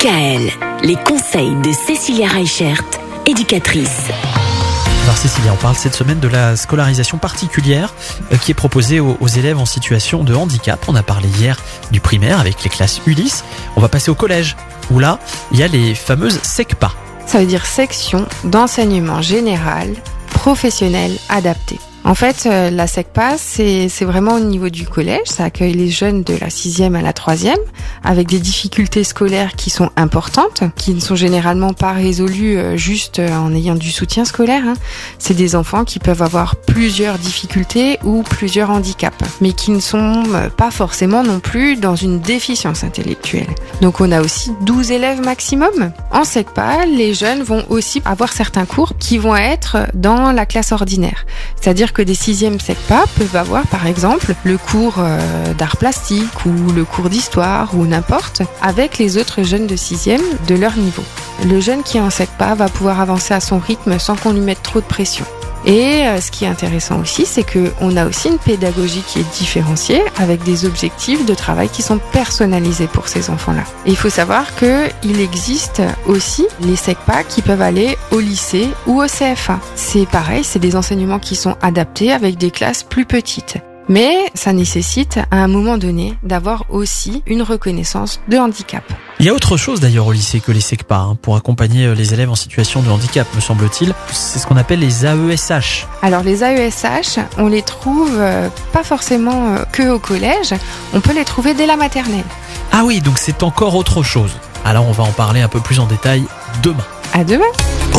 DKL, les conseils de Cécilia Reichert, éducatrice. Alors Cécilia, on parle cette semaine de la scolarisation particulière euh, qui est proposée aux, aux élèves en situation de handicap. On a parlé hier du primaire avec les classes Ulysse. On va passer au collège où là, il y a les fameuses SECPA. Ça veut dire section d'enseignement général professionnel adapté. En fait, euh, la SECPA, c'est vraiment au niveau du collège. Ça accueille les jeunes de la sixième à la troisième, avec des difficultés scolaires qui sont importantes, qui ne sont généralement pas résolues euh, juste euh, en ayant du soutien scolaire. hein. C'est des enfants qui peuvent avoir plusieurs difficultés ou plusieurs handicaps, mais qui ne sont pas forcément non plus dans une déficience intellectuelle. Donc on a aussi 12 élèves maximum. En SECPA, les jeunes vont aussi avoir certains cours qui vont être dans la classe ordinaire. C'est-à-dire que des sixièmes SECPA peuvent avoir par exemple le cours euh, d'art plastique ou le cours d'histoire ou n'importe avec les autres jeunes de sixième de leur niveau. Le jeune qui est en SECPA va pouvoir avancer à son rythme sans qu'on lui mette trop de pression. Et euh, ce qui est intéressant aussi, c'est que on a aussi une pédagogie qui est différenciée avec des objectifs de travail qui sont personnalisés pour ces enfants-là. Il faut savoir que il existe aussi les SECPA qui peuvent aller au lycée ou au CFA. C'est pareil, c'est des enseignements qui sont adaptés avec des classes plus petites. Mais ça nécessite à un moment donné d'avoir aussi une reconnaissance de handicap. Il y a autre chose d'ailleurs au lycée que les SECPA hein, pour accompagner euh, les élèves en situation de handicap, me semble-t-il. C'est ce qu'on appelle les AESH. Alors les AESH, on les trouve euh, pas forcément euh, que au collège, on peut les trouver dès la maternelle. Ah oui, donc c'est encore autre chose. Alors on va en parler un peu plus en détail demain. À demain